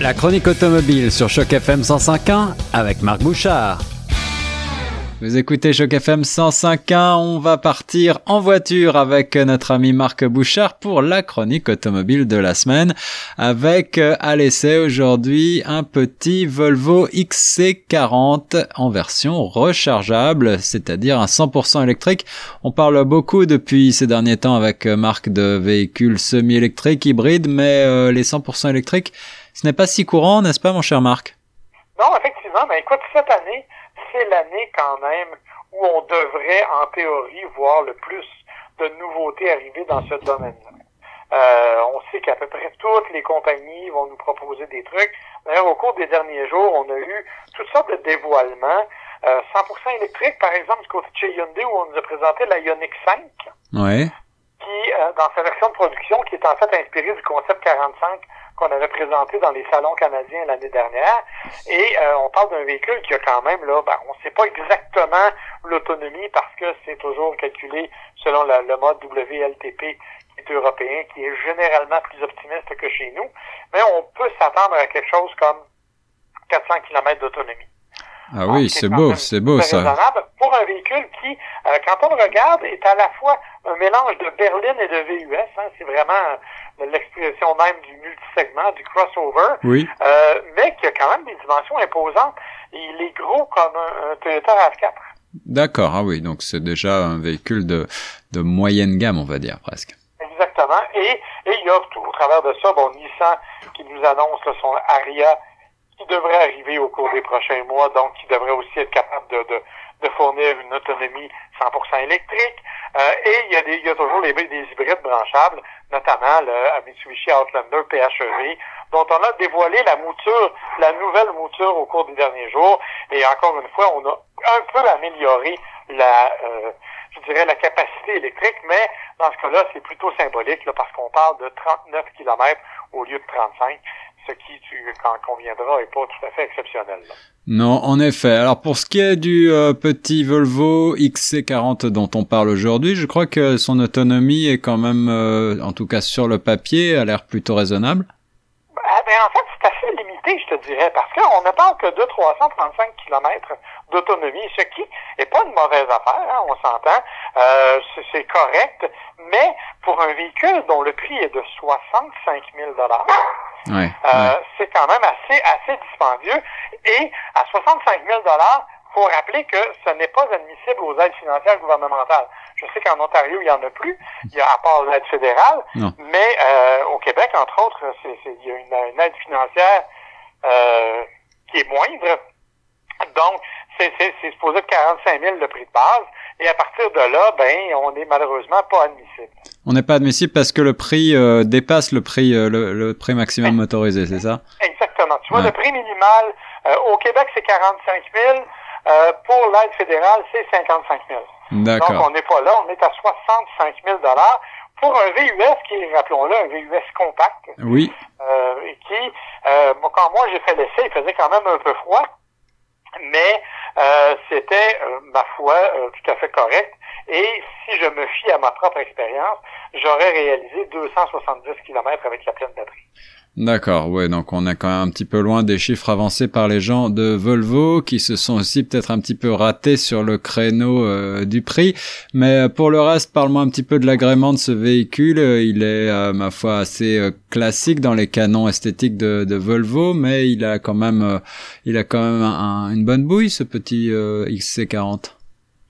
La chronique automobile sur Choc FM 105.1 avec Marc Bouchard. Vous écoutez Choc FM 105.1, on va partir en voiture avec notre ami Marc Bouchard pour la chronique automobile de la semaine avec euh, à l'essai aujourd'hui un petit Volvo XC40 en version rechargeable, c'est-à-dire un 100% électrique. On parle beaucoup depuis ces derniers temps avec euh, Marc de véhicules semi-électriques, hybrides, mais euh, les 100% électriques, ce n'est pas si courant, n'est-ce pas mon cher Marc? Non, effectivement, mais écoute, cette année, c'est l'année quand même où on devrait, en théorie, voir le plus de nouveautés arriver dans ce domaine-là. Euh, on sait qu'à peu près toutes les compagnies vont nous proposer des trucs. D'ailleurs, au cours des derniers jours, on a eu toutes sortes de dévoilements. 100% euh, électrique, par exemple, du côté de chez Hyundai, où on nous a présenté la Ioniq 5. Ouais. Qui, euh, dans sa version de production, qui est en fait inspirée du concept 45 qu'on avait présenté dans les salons canadiens l'année dernière. Et euh, on parle d'un véhicule qui a quand même, là, ben, on ne sait pas exactement l'autonomie parce que c'est toujours calculé selon le mode WLTP qui est européen, qui est généralement plus optimiste que chez nous. Mais on peut s'attendre à quelque chose comme 400 km d'autonomie. Ah oui, c'est beau, c'est beau ça. Pour un véhicule qui, euh, quand on le regarde, est à la fois un mélange de berline et de VUS. Hein, c'est vraiment l'expression même du multisegment, du crossover. Oui. Euh, mais qui a quand même des dimensions imposantes. Il est gros comme un, Toyota RAV4. D'accord, ah oui, donc c'est déjà un véhicule de, de moyenne gamme, on va dire, presque. Exactement. Et, et il y a tout au travers de ça, bon, Nissan qui nous annonce son Aria qui devrait arriver au cours des prochains mois, donc qui devrait aussi être capable de, de, de fournir une autonomie 100% électrique. Euh, et il y, a des, il y a toujours les, des hybrides branchables, notamment le Mitsubishi Outlander PHEV, dont on a dévoilé la mouture, la nouvelle mouture au cours des derniers jours. Et encore une fois, on a un peu amélioré la, euh, je dirais, la capacité électrique, mais dans ce cas-là, c'est plutôt symbolique là, parce qu'on parle de 39 km au lieu de 35 ce qui, tu, quand conviendra, est pas tout à fait exceptionnel. Non, en effet. Alors pour ce qui est du euh, petit Volvo XC40 dont on parle aujourd'hui, je crois que son autonomie est quand même, euh, en tout cas sur le papier, a l'air plutôt raisonnable. Ah, ben, en fait, je te dirais, parce qu'on ne parle que de 335 km d'autonomie, ce qui n'est pas une mauvaise affaire, hein, on s'entend. Euh, c'est correct, mais pour un véhicule dont le prix est de 65 000 ouais, euh, c'est quand même assez, assez dispendieux. Et à 65 000 faut rappeler que ce n'est pas admissible aux aides financières gouvernementales. Je sais qu'en Ontario, il n'y en a plus, il y a à part l'aide fédérale, mais euh, au Québec, entre autres, c'est, il y a une, aide financière euh, qui est moindre. Donc, c'est, supposé être 45 000 le prix de base. Et à partir de là, ben, on n'est malheureusement pas admissible. On n'est pas admissible parce que le prix euh, dépasse le prix, euh, le, prix maximum motorisé, c'est ça? Exactement. Tu vois, le prix minimal euh, au Québec, c'est 45 000. pour l'aide fédérale, c'est 55 000. D'accord. Donc, on n'est pas là. On est à 65 000 pour un VUS qui est, rappelons-le, un VUS compact. Oui. Euh, qui, euh, quand moi j'ai fait l'essai, il faisait quand même un peu froid mais euh, c'était, euh, ma foi, euh, tout à fait correct. Et si je me fie à ma propre expérience, j'aurais réalisé 270 km avec la pleine batterie. D'accord, ouais, donc on est quand même un petit peu loin des chiffres avancés par les gens de Volvo qui se sont aussi peut-être un petit peu ratés sur le créneau euh, du prix. Mais euh, pour le reste, parle-moi un petit peu de l'agrément de ce véhicule. Euh, il est, ma foi, assez classique dans les canons esthétiques de, de, Volvo, mais il a quand même, il a quand même une bonne bouille, ce petit XC40.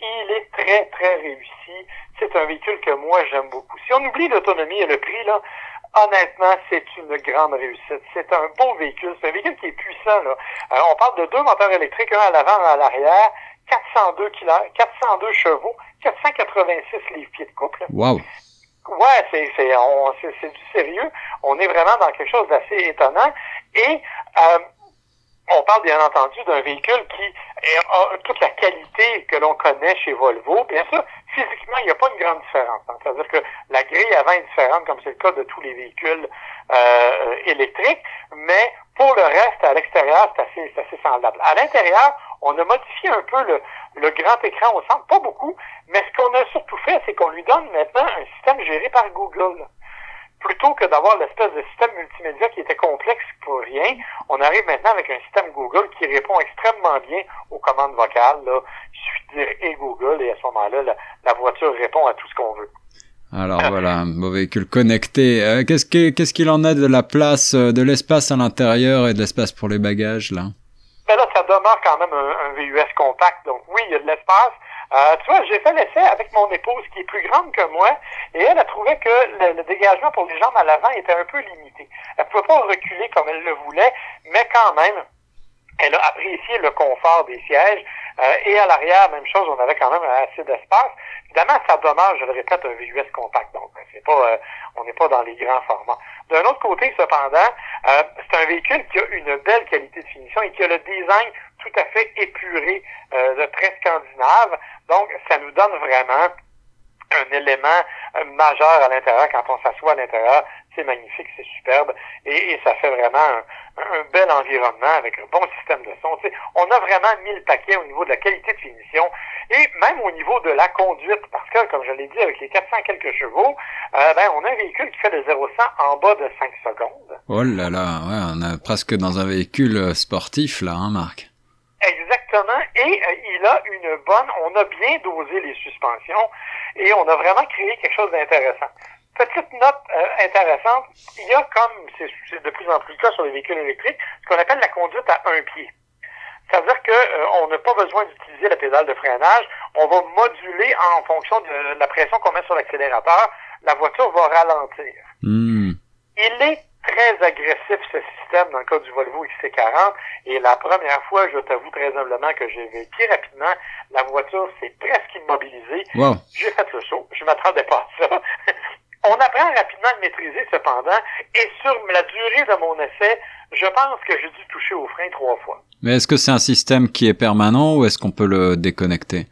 Il est très très réussi. C'est un véhicule que moi j'aime beaucoup. Si on oublie l'autonomie et le prix là honnêtement, c'est une grande réussite. C'est un beau véhicule. C'est un véhicule qui est puissant. Là. Euh, on parle de deux moteurs électriques, un à l'avant, un à l'arrière, 402 kg, 402 chevaux, 486 livres-pieds de couple. Wow. Ouais, c'est c'est c'est du sérieux. On est vraiment dans quelque chose d'assez étonnant. Et euh, on parle bien entendu d'un véhicule qui a toute la qualité que l'on connaît chez Volvo. Bien sûr, physiquement, il n'y a pas une grande différence. C'est-à-dire que la grille avant est différente, comme c'est le cas de tous les véhicules euh, électriques, mais pour le reste, à l'extérieur, c'est assez, assez semblable. À l'intérieur, on a modifié un peu le, le grand écran au centre, pas beaucoup, mais ce qu'on a surtout fait, c'est qu'on lui donne maintenant un système géré par Google. Plutôt que d'avoir l'espèce de système multimédia qui était complexe pour rien, on arrive maintenant avec un système Google qui répond extrêmement bien aux commandes vocales. Là. Il suffit de dire et Google et à ce moment-là, la, voiture répond à tout ce qu'on veut. Alors voilà, un beau véhicule connecté. Euh, qu'est-ce qu'est-ce qu'il en a de la place, euh, de l'espace à l'intérieur et de l'espace pour les bagages là? Ben là, ça demeure quand même un, un VUS compact. Donc oui, il y a de l'espace. Euh, tu vois, j'ai fait l'essai avec mon épouse qui est plus grande que moi et elle a trouvé que le, dégagement pour les jambes à l'avant était un peu limité. Elle pouvait pas reculer comme elle le voulait, mais quand même, elle a apprécié le confort des sièges. Euh, et à l'arrière, même chose, on avait quand même assez d'espace. Évidemment, ça demeure, je le répète, un VUS compact. Donc, pas, euh, on n'est pas dans les grands formats. D'un autre côté, cependant, euh, c'est un véhicule qui a une belle qualité de finition et qui a le design tout à fait épuré, de très scandinave. Donc, ça nous donne vraiment un élément majeur à l'intérieur quand on s'assoit à l'intérieur c'est magnifique, c'est superbe, et, ça fait vraiment un, bel environnement avec un bon système de son. on a vraiment mis le paquet au niveau de la qualité de finition et même au niveau de la conduite, parce que, comme je l'ai dit, avec les 400 quelques chevaux, euh, ben, on a un véhicule qui fait de 0 100 en bas de 5 secondes. Oh là là, ouais, on est presque dans un véhicule euh, sportif, là, hein, Marc? Exactement. Et euh, il a une bonne, on a bien dosé les suspensions et on a vraiment créé quelque chose d'intéressant. Petite note euh, intéressante, il y a comme, c'est de plus en plus le cas sur les véhicules électriques, ce qu'on appelle la conduite à un pied. C'est-à-dire qu'on euh, n'a pas besoin d'utiliser la pédale de freinage, on va moduler en fonction de la pression qu'on met sur l'accélérateur, la voiture va ralentir. Hmm. Il est très agressif ce système dans le cas du Volvo XC40 et la première fois, je t'avoue très humblement que j'ai vécu rapidement, la voiture s'est presque immobilisée. J'ai fait le saut, je m'attendais pas à ça. On apprend rapidement à le maîtriser cependant, et sur la durée de mon essai, je pense que j'ai dû toucher au frein trois fois. Mais est-ce que c'est un système qui est permanent ou est-ce qu'on peut le déconnecter?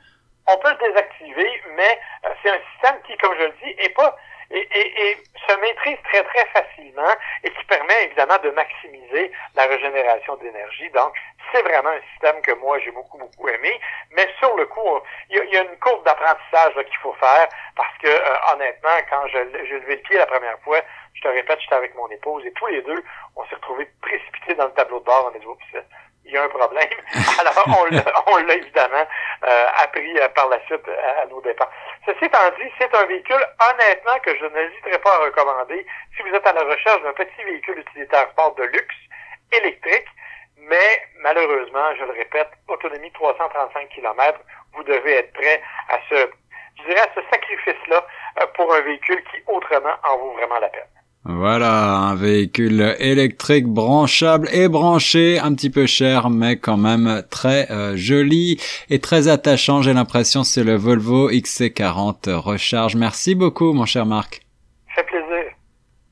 On peut le désactiver, mais euh, c'est un système qui, comme je le dis, est pas et, et, et, se maîtrise très très facilement et qui permet évidemment de maximiser la régénération d'énergie. Donc, c'est vraiment un système que moi j'ai beaucoup beaucoup aimé. Mais sur le coup, il y a, une courbe d'apprentissage qu'il faut faire parce que euh, honnêtement, quand j'ai levé le pied la première fois, je te répète, j'étais avec mon épouse et tous les deux, on s'est retrouvés précipités dans le tableau de bord. On a il y a un problème. Alors, on l'a évidemment euh, appris euh, par la suite à, nos dépens. Ceci étant dit, c'est un véhicule, honnêtement, que je n'hésiterai pas à recommander si vous êtes à la recherche d'un petit véhicule utilitaire sport de luxe, électrique, mais malheureusement, je le répète, autonomie 335 km, vous devez être prêt à ce, je dirais, à ce sacrifice-là euh, pour un véhicule qui autrement en vaut vraiment la peine. Voilà, un véhicule électrique branchable et branché, un petit peu cher, mais quand même très euh, joli et très attachant. J'ai l'impression c'est le Volvo XC40 Recharge. Merci beaucoup, mon cher Marc.